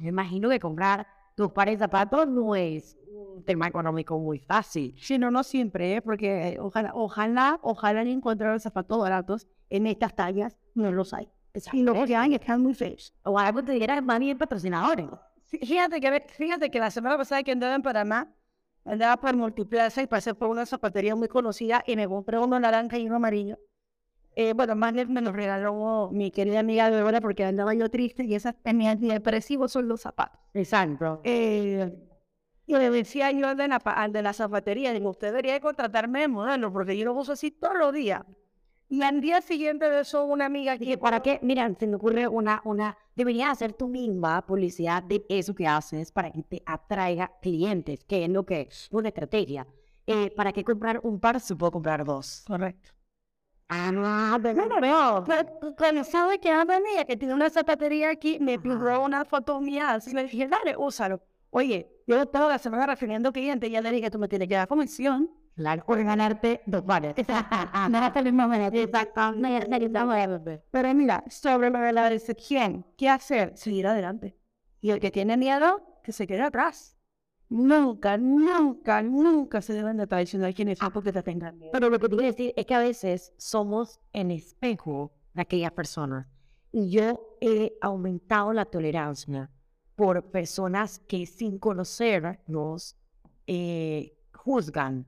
Speaker 1: Me imagino que comprar tus pares de zapatos no es un tema económico muy fácil.
Speaker 2: Sí, no, no siempre, ¿eh? porque eh, ojalá, ojalá, ojalá encontrar zapatos baratos en estas tallas, no los hay. Y los que hay están muy feos.
Speaker 1: O algo te diera más bien patrocinadores.
Speaker 2: Fíjate que, fíjate que la semana pasada que andaba en Panamá, andaba por Multiplaza y pasé por una zapatería muy conocida y me compré uno naranja y uno amarillo. Eh, bueno, más me lo regaló mi querida amiga Débora porque andaba yo triste y esas tenía antidepresivos son los zapatos.
Speaker 1: Exacto.
Speaker 2: Eh, y le decía yo al de la, al de la zapatería, digo, usted debería contratarme de modelo porque yo lo uso así todos los días. Y al día siguiente de eso, una amiga
Speaker 1: que... ¿Para qué? Mira, se me ocurre una, una... Deberías hacer tu misma publicidad de eso que haces para que te atraiga clientes, que es lo que es una estrategia. Eh, ¿Para qué comprar un par si puedo comprar dos?
Speaker 2: Correcto.
Speaker 1: Ah, no, pero
Speaker 2: no, veo. Cuando sabe que habla mía, que tiene una zapatería aquí, me pidió una foto mía, así le dije, dale, úsalo. Oye, yo estaba la semana refiriendo clientes y ya le dije, tú me tienes que dar comisión
Speaker 1: Claro, por ganarte dos bares.
Speaker 2: no hasta el momento. Exactamente. Pero mira, sobre lo de la decepción, ¿qué hacer? Seguir adelante. Y el que tiene miedo, que se quede atrás. Nunca, nunca, nunca se deben de traicionar quienes son porque te tengan miedo.
Speaker 1: Pero lo que te quiero decir es que a veces somos el espejo de aquellas personas. Y yo he aumentado la tolerancia por personas que sin conocernos eh, juzgan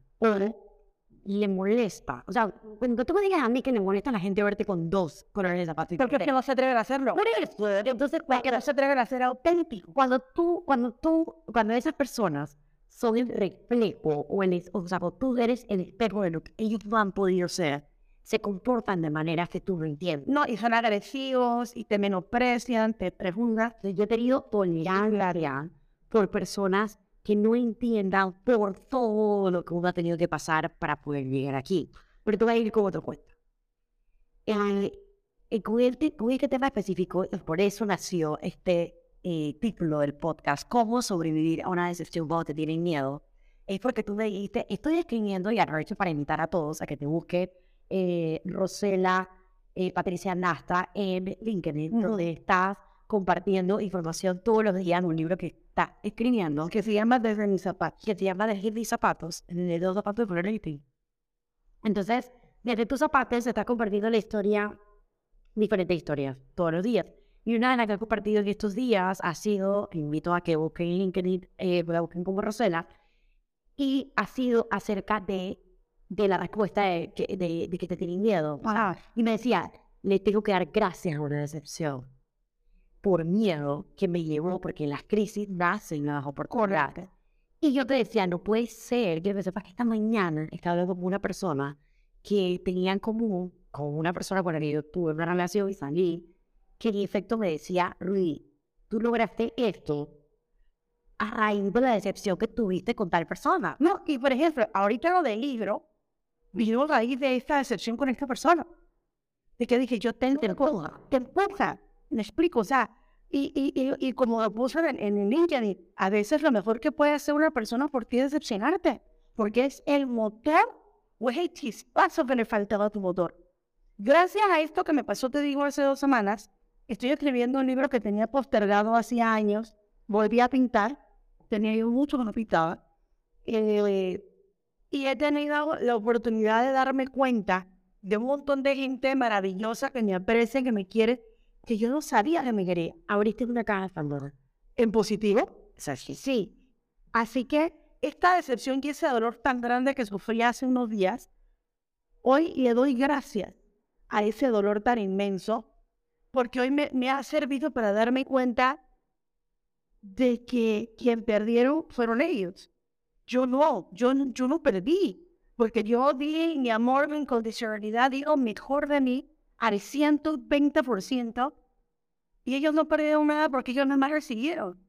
Speaker 1: le molesta. O sea, cuando tú me digas a mí que le molesta a la gente verte con dos colores de zapatos.
Speaker 2: Porque es que no se atreven a hacerlo.
Speaker 1: Entonces, porque no se atreven a ser auténtico. Cuando tú, cuando tú, cuando esas personas son el reflejo o el, o sea, tú eres el espejo de lo que ellos no han podido ser, se comportan de maneras que tú no entiendes.
Speaker 2: No, y son agresivos y te menosprecian, te preguntan.
Speaker 1: Yo he tenido tolerancia por personas que no entiendan por todo lo que uno ha tenido que pasar para poder llegar aquí. Pero tú vas a ir con otro cuento. Eh, con, este, con este tema específico, por eso nació este eh, título del podcast, Cómo sobrevivir a una decepción cuando te tienen miedo. Es porque tú me dijiste, estoy escribiendo y aprovecho para invitar a todos a que te busquen eh, Rosela eh, Patricia Nasta en LinkedIn, donde estás compartiendo información todos los días en un libro que está escribiendo,
Speaker 2: que se llama Desde mis zapatos,
Speaker 1: que se llama Desde mis zapatos, de dos zapatos de reality. Entonces, desde tus zapatos se está compartiendo la historia, diferentes historias, todos los días. Y una de las que he compartido en estos días ha sido, invito a que busquen en LinkedIn, eh, la busquen como Rosela, y ha sido acerca de, de la respuesta de, de, de que te tienen miedo.
Speaker 2: Ah.
Speaker 1: Y me decía, le tengo que dar gracias a una decepción por miedo que me llevó, porque las crisis nacen las oportunidades. Y yo te decía, no puede ser que me sepas que esta mañana estaba hablando con una persona que tenía en común con una persona con la que yo tuve una relación y salí, que en efecto me decía, Rudy, tú lograste esto a raíz de la decepción que tuviste con tal persona.
Speaker 2: No, y por ejemplo, ahorita lo del libro vino a raíz de esta decepción con esta persona. De que dije, yo tengo... Te empuja. Te empuja me explico, o sea, y, y, y, como lo puse en, en LinkedIn, a veces lo mejor que puede hacer una persona por ti es decepcionarte, porque es el motor o es el chispazo que le faltaba a tu motor. Gracias a esto que me pasó, te digo, hace dos semanas, estoy escribiendo un libro que tenía postergado hace años, volví a pintar, tenía yo mucho que no pintaba, eh, y he tenido la oportunidad de darme cuenta de un montón de gente maravillosa que me aprecia, que me quiere, que yo no sabía que me quería.
Speaker 1: Abriste una caja de Pandora.
Speaker 2: ¿En positivo?
Speaker 1: Sí.
Speaker 2: sí. Así que esta decepción y ese dolor tan grande que sufrí hace unos días, hoy le doy gracias a ese dolor tan inmenso, porque hoy me, me ha servido para darme cuenta de que quien perdieron fueron ellos. Yo no, yo, yo no perdí, porque yo di mi amor, mi incondicionalidad, digo mejor de mí al 120% y ellos no perdieron nada porque ellos nada más recibieron.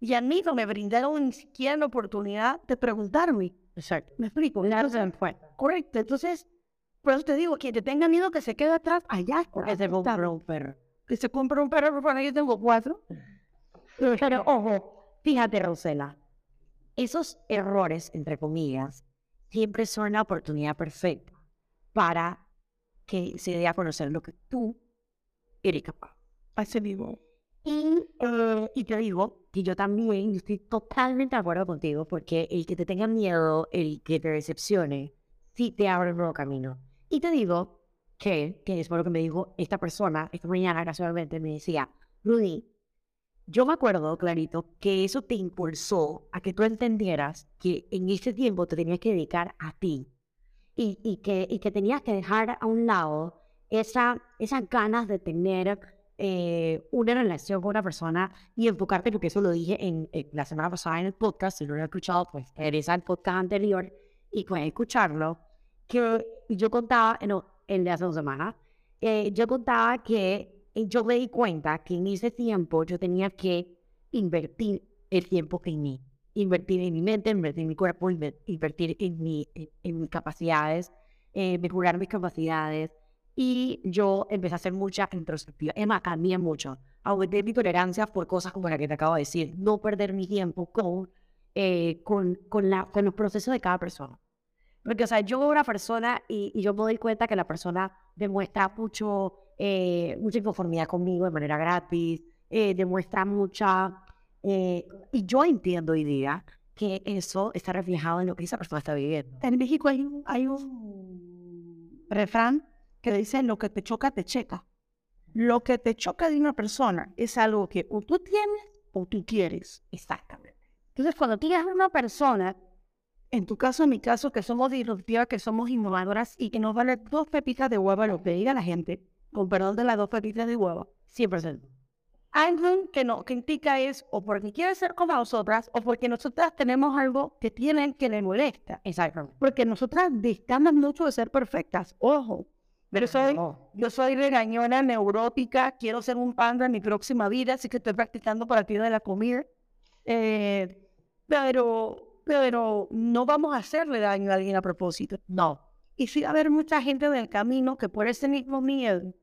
Speaker 2: Y a mí no me brindaron ni siquiera la oportunidad de preguntarme.
Speaker 1: Exacto.
Speaker 2: ¿Me explico? Claro, se fue. Correcto. Entonces, por eso te digo, quien te tenga miedo que se quede atrás, allá.
Speaker 1: Que se compre un perro.
Speaker 2: Que se compre un perro, bueno, yo tengo cuatro.
Speaker 1: Pero, ojo, fíjate, Rosela, esos errores, entre comillas, siempre son la oportunidad perfecta para que se dé a conocer lo que tú eres capaz.
Speaker 2: Así mismo.
Speaker 1: Y, eh, y te digo que yo también estoy totalmente de acuerdo contigo porque el que te tenga miedo, el que te decepcione, sí te abre un nuevo camino. Y te digo que, que es por lo que me dijo esta persona, esta mañana casualmente me decía, Rudy, yo me acuerdo clarito que eso te impulsó a que tú entendieras que en ese tiempo te tenías que dedicar a ti y, y, que, y que tenías que dejar a un lado esa, esas ganas de tener eh, una relación con una persona y enfocarte, porque eso lo dije en, en la semana pasada en el podcast, si no lo he escuchado, pues regresa al podcast anterior y puedes escucharlo, que yo contaba, no, el de hace semanas, eh, yo contaba que eh, yo me di cuenta que en ese tiempo yo tenía que invertir el tiempo en mí, invertir en mi mente, invertir en mi cuerpo, inver- invertir en, mi, en, en mis capacidades, eh, mejorar mis capacidades. Y yo empecé a hacer mucha introspectiva. Más, cambié mucho. Aumenté mi tolerancia por cosas como la que te acabo de decir. No perder mi tiempo con, eh, con, con, la, con los procesos de cada persona. Porque, o sea, yo veo una persona y, y yo me doy cuenta que la persona demuestra mucho, eh, mucha inconformidad conmigo de manera gratis, eh, demuestra mucha... eh, y yo entiendo hoy día que eso está reflejado en lo que esa persona está viviendo.
Speaker 2: En México hay un, hay un refrán que dice, lo que te choca, te checa. Lo que te choca de una persona es algo que o tú tienes o tú quieres.
Speaker 1: Exactamente.
Speaker 2: Entonces, cuando tienes a una persona, en tu caso, en mi caso, que somos disruptivas, que somos innovadoras y que nos vale dos pepitas de huevo lo que diga la gente, con perdón de las dos pepitas de huevo,
Speaker 1: 100%.
Speaker 2: Algo que no que indica es o porque quiere ser como nosotras o porque nosotras tenemos algo que tienen que le molesta.
Speaker 1: Exactamente.
Speaker 2: Porque nosotras distamos mucho de ser perfectas. Ojo. Pero soy, yo soy regañona, neurótica, quiero ser un panda en mi próxima vida, así que estoy practicando para el pie de la comida. Eh, pero, pero no vamos a hacerle daño a alguien a propósito.
Speaker 1: No.
Speaker 2: Y sí va a haber mucha gente del camino que por ese mismo miedo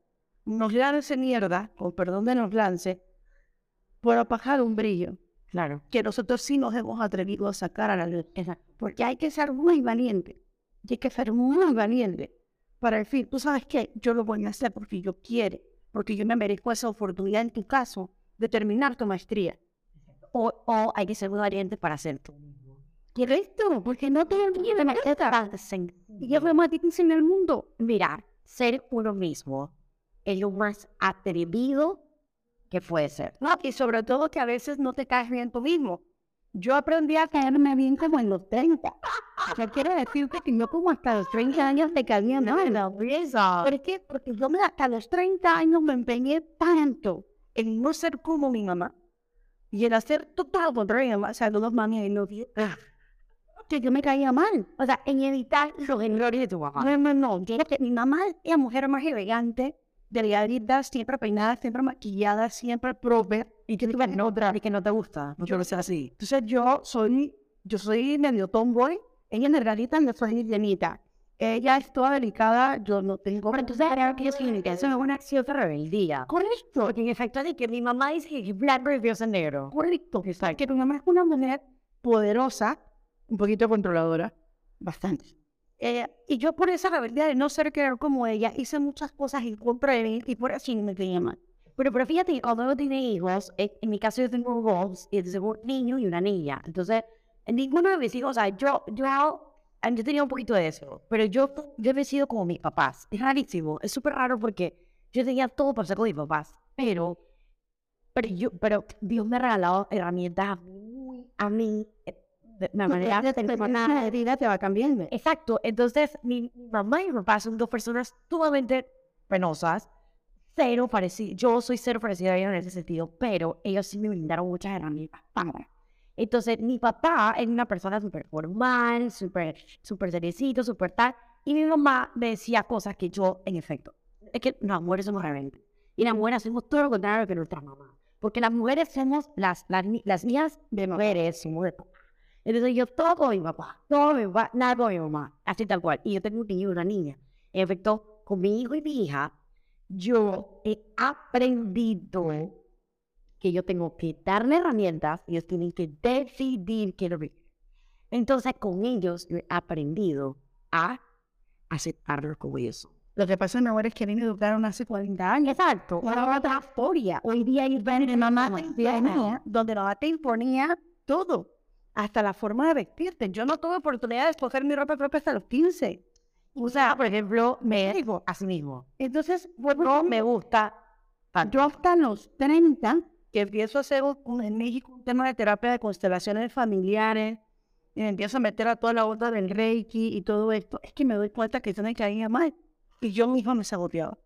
Speaker 2: nos lance mierda, con perdón de nos lance, por apagar un brillo
Speaker 1: Claro.
Speaker 2: que nosotros sí nos hemos atrevido a sacar a la luz.
Speaker 1: Exacto.
Speaker 2: Porque hay que ser muy valiente. Y hay que ser muy valiente para decir, tú sabes qué, yo lo voy a hacer porque yo quiero, porque yo me merezco esa oportunidad en tu caso de terminar tu maestría.
Speaker 1: O, o hay que ser muy valiente para hacer tú mismo.
Speaker 2: Correcto, porque no te olvides de Y es lo más difícil en el mundo.
Speaker 1: Mira, ser uno mismo es lo más atrevido que puede ser.
Speaker 2: No, y sobre todo que a veces no te caes bien tú mismo. Yo aprendí a caerme bien como en los 30. Yo quiero decir que yo como hasta los 30 años me caía mal. ¿Por qué? Porque yo me, hasta los 30 años me empeñé tanto en no ser como mi mamá y en hacer todo lo contrario. O sea, los mami y no que yo me caía mal. O sea, en evitar los errores de tu mamá. No, no, no. Era que mi mamá es la mujer más elegante, delgadita, siempre peinada, siempre maquillada, siempre proper.
Speaker 1: Y que y que no te gusta. No
Speaker 2: Yo-
Speaker 1: quiero ser así.
Speaker 2: Entonces yo soy, yo soy medio tomboy, ella es delgadita, yo soy llenita. Ella es toda delicada, yo no tengo...
Speaker 1: Pero entonces era que eso eso es una acción de rebeldía.
Speaker 2: Correcto,
Speaker 1: en efecto de que mi mamá dice que es blanco y Dios es negro.
Speaker 2: correcto. Que mi mamá es una mujer poderosa, un poquito controladora, bastante. Eh, y yo por esa rebeldía de no ser querer como ella, hice muchas cosas en contra de mí y por eso me tenía mal.
Speaker 1: Pero, pero fíjate cuando tiene hijos, en, en mi caso yo tengo dos, y entonces un niño y una niña. Entonces, ninguno de mis hijos, o sea, yo, yo, yo tenía un poquito de eso, pero yo, yo he sido como mis papás. Es rarísimo, es súper raro porque yo tenía todo para ser con mis papás, pero, pero, yo, pero Dios me ha regalado herramientas a mí, a mí eh, de una manera
Speaker 2: La
Speaker 1: personal.
Speaker 2: vida te va cambiando.
Speaker 1: Exacto. Entonces, mi, mamá y mi papá son dos personas sumamente penosas. Cero parecido. Yo soy cero parecida a ellos en ese sentido, pero ellos sí me brindaron muchas herramientas. para. Entonces, mi papá es una persona súper formal, súper, súper seriecito, súper tal. Y mi mamá me decía cosas que yo, en efecto, es que las mujeres somos rebeldes. Y las mujeres hacemos todo lo contrario que nuestras mamás. Porque las mujeres somos las, las, las niñas de mujeres, somos de papá. Entonces yo todo con mi papá, todo mi papá, nada con mi mamá, así tal cual. Y yo tengo un niño y una niña. En efecto, con mi hijo y mi hija, yo he aprendido que yo tengo que darle herramientas y ellos tienen que decidir qué es lo. Entonces, con ellos yo he aprendido a aceptarlos como ellos son.
Speaker 2: Lo que pasa en ahora es que a mí me educaron hace 40 años.
Speaker 1: Exacto.
Speaker 2: Una otra historia. Hoy día ellos ven de mamá donde mamá te imponía todo, hasta la forma de vestirte. Yo no tuve oportunidad de escoger mi ropa propia hasta los 15.
Speaker 1: O sea, por ejemplo, me digo así mismo.
Speaker 2: Entonces, bueno,
Speaker 1: No me gusta
Speaker 2: yo hasta los 30, que empiezo a hacer un- en México un tema de terapia de constelaciones familiares, y me empiezo a meter a toda la onda del Reiki y todo esto, es que me doy cuenta que yo me caía mal. Y yo misma me saboteaba.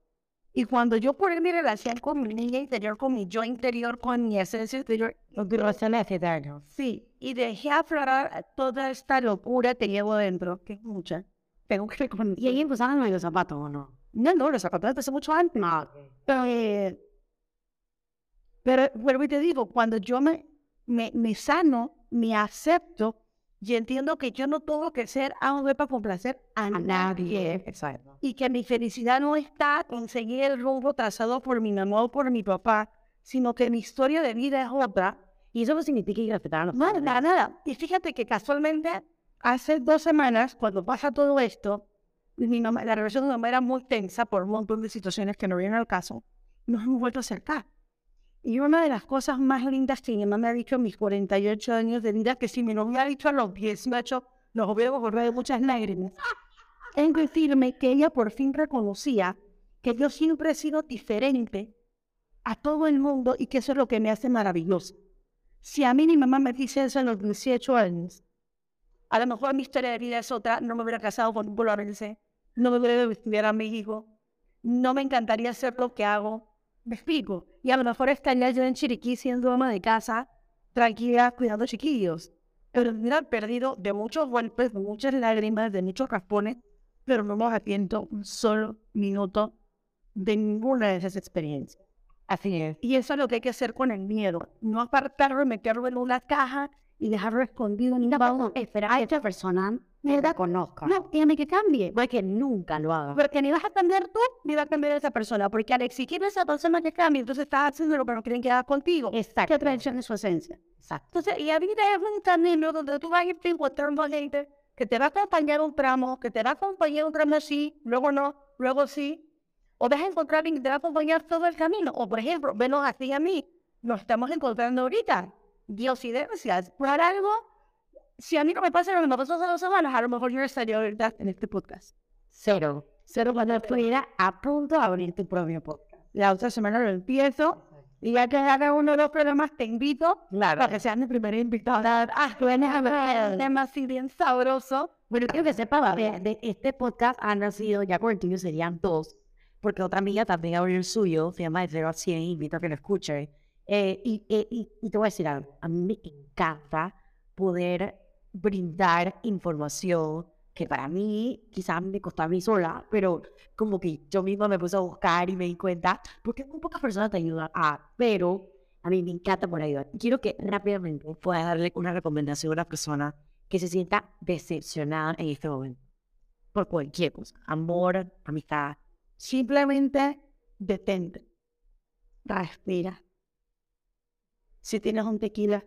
Speaker 2: Y cuando yo por mi relación con mi niña interior, con mi yo interior, con mi esencia interior,
Speaker 1: Relaciones eternas.
Speaker 2: sí, y dejé aflorar toda esta locura que llevo dentro, que es mucha. Tengo que reconocer.
Speaker 1: ¿Y ahí empezaron los zapatos o no?
Speaker 2: No, no, los zapatos empecé mucho antes.
Speaker 1: No.
Speaker 2: Pero, eh, pero vuelvo y te digo, cuando yo me, me, me sano, me acepto y entiendo que yo no tengo que ser A o B para complacer a,
Speaker 1: A
Speaker 2: nadie.
Speaker 1: Exacto.
Speaker 2: Y que mi felicidad no está en seguir el rumbo trazado por mi mamá o por mi papá, sino que mi historia de vida es otra.
Speaker 1: Y eso no significa que respetaran los
Speaker 2: Nada, nada, nada. Y fíjate que casualmente, hace dos semanas, cuando pasa todo esto, mi mamá, la relación de mi mamá era muy tensa por un montón de situaciones que no vienen al caso, nos hemos vuelto a acercar. Y una de las cosas más lindas que mi mamá me ha dicho en mis 48 años de vida, que si me lo hubiera dicho a los 18, nos hubiéramos borrado muchas lágrimas, es decirme que ella por fin reconocía que yo siempre he sido diferente a todo el mundo y que eso es lo que me hace maravilloso. Si a mí mi mamá me dice eso a los 18 años, a lo mejor mi historia de vida es otra, no me hubiera casado con un bolorense, no me hubiera estudiar a mi hijo, no me encantaría hacer lo que hago, me explico. Y a lo mejor estaría yo en Chiriquí siendo ama de casa, tranquila, cuidando chiquillos. Pero me hubiera perdido de muchos golpes, de muchas lágrimas, de muchos raspones, pero no me arrepiento un solo minuto de ninguna de esas experiencias.
Speaker 1: Así es.
Speaker 2: Y eso es lo que hay que hacer con el miedo. No apartarlo, meterlo en una caja y dejarlo escondido. Ni
Speaker 1: No vamos a esperar a esta persona
Speaker 2: ¿Verdad?
Speaker 1: reconozca.
Speaker 2: No, tiene que cambie.
Speaker 1: Puede que nunca lo haga.
Speaker 2: Porque ni vas a cambiar tú, ni va a cambiar esa persona. Porque al exigirle a esa persona que cambie, entonces estás haciéndolo, pero no quieren quedar contigo.
Speaker 1: Exacto.
Speaker 2: ¿Qué traición de su esencia?
Speaker 1: Exacto.
Speaker 2: Entonces, y la vida es un camino donde tú vas a ir encontrando gente que te va a acompañar un tramo, que te va a acompañar un tramo sí, luego no, luego sí. O vas a encontrar alguien que te va a acompañar todo el camino. O, por ejemplo, venos así a mí. Nos estamos encontrando ahorita. Diosidencias. Por algo, si a mí no me pasa lo que me pasó hace dos semanas, a lo mejor yo estaría ahorita en este podcast.
Speaker 1: Cero. Cero cuando estuviera a punto de abrir tu propio podcast.
Speaker 2: La otra semana lo empiezo. Y ya que haga uno de los programas, te invito
Speaker 1: Claro.
Speaker 2: para que seas mi primera invitada. Ah, tú vienes a ver un tema así bien sabroso.
Speaker 1: Bueno, quiero que sepa, de, de este podcast han nacido, ya con el tuyo serían dos, porque otra amiga también abrió el suyo, se llama De 0 a 100, invito a que lo escuche. Eh, y, eh, y, y te voy a decir algo, a mí me encanta poder brindar información que para mí quizás me costó a mí sola, pero como que yo misma me puse a buscar y me di cuenta, porque muy pocas personas te ayudan a, pero a mí me encanta por ayudar. Quiero que rápidamente puedas darle una recomendación a una persona que se sienta decepcionada en este momento. Por cualquier cosa. Amor, amistad.
Speaker 2: Simplemente detente. Respira. Si tienes un tequila,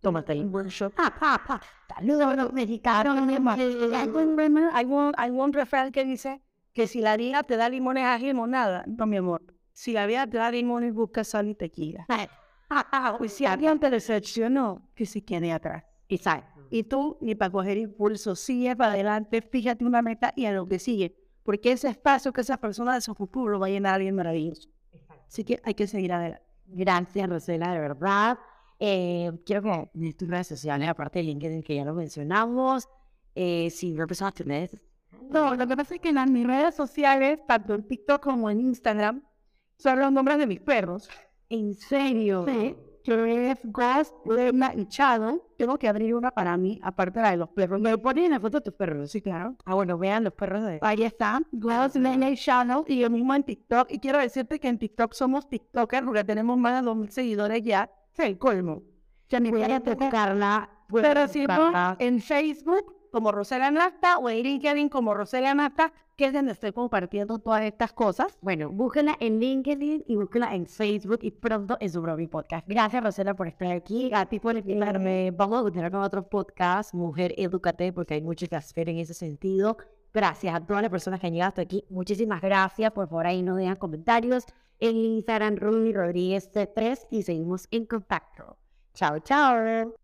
Speaker 1: Tómatelo.
Speaker 2: un buen shot.
Speaker 1: Pa, pa. Saludos a los mexicanos.
Speaker 2: Hay un, hay un- refrán que dice que si la vida te da limones, haz limonada. No, mi amor. Si la vida te da limones, busca sal y tequila. Y si alguien te decepcionó, que se quede atrás.
Speaker 1: Exacto.
Speaker 2: Y tú, ni para coger impulso, sigue para adelante, fíjate una meta y a lo que sigue. Porque ese espacio que esa persona de su futuro va a llenar a alguien maravilloso. Así que hay que seguir adelante.
Speaker 1: Gracias, Rosela, de verdad. Eh, quiero que en tus redes sociales, aparte del LinkedIn que ya lo mencionamos, eh, si personas tienes.
Speaker 2: No, lo que pasa es que en mis redes sociales, tanto en TikTok como en Instagram, son los nombres de mis perros.
Speaker 1: ¿En serio?
Speaker 2: Sí, que es Ghost, Lemna y Shadow. Tengo que abrir una para mí, aparte de la de los perros. Me ponen la foto de tus perros, sí, claro.
Speaker 1: Ah, bueno, vean los perros de.
Speaker 2: Ahí está, Ghost, Lemna y Shadow. Y yo mismo en TikTok. Y quiero decirte que en TikTok somos TikTokers porque tenemos más de 2.000 seguidores ya. El colmo. Ya ni Voy
Speaker 1: a
Speaker 2: a tocar.
Speaker 1: tocarla.
Speaker 2: Pero si no, en Facebook como Rosela Nasta o en LinkedIn como Rosela Nasta, que es donde estoy compartiendo todas estas cosas.
Speaker 1: Bueno, búsquenla en LinkedIn y búsquenla en Facebook y pronto en su propio podcast. Gracias, Rosela, por estar aquí. A ti por invitarme. Vamos a continuar con otro podcast, Mujer Educate, porque hay mucho que hacer en ese sentido. Gracias a todas las personas que han llegado hasta aquí. Muchísimas gracias. Por favor, ahí nos dejan comentarios en Instagram, Ruby Rodríguez C3 y seguimos en contacto. Chao, chao.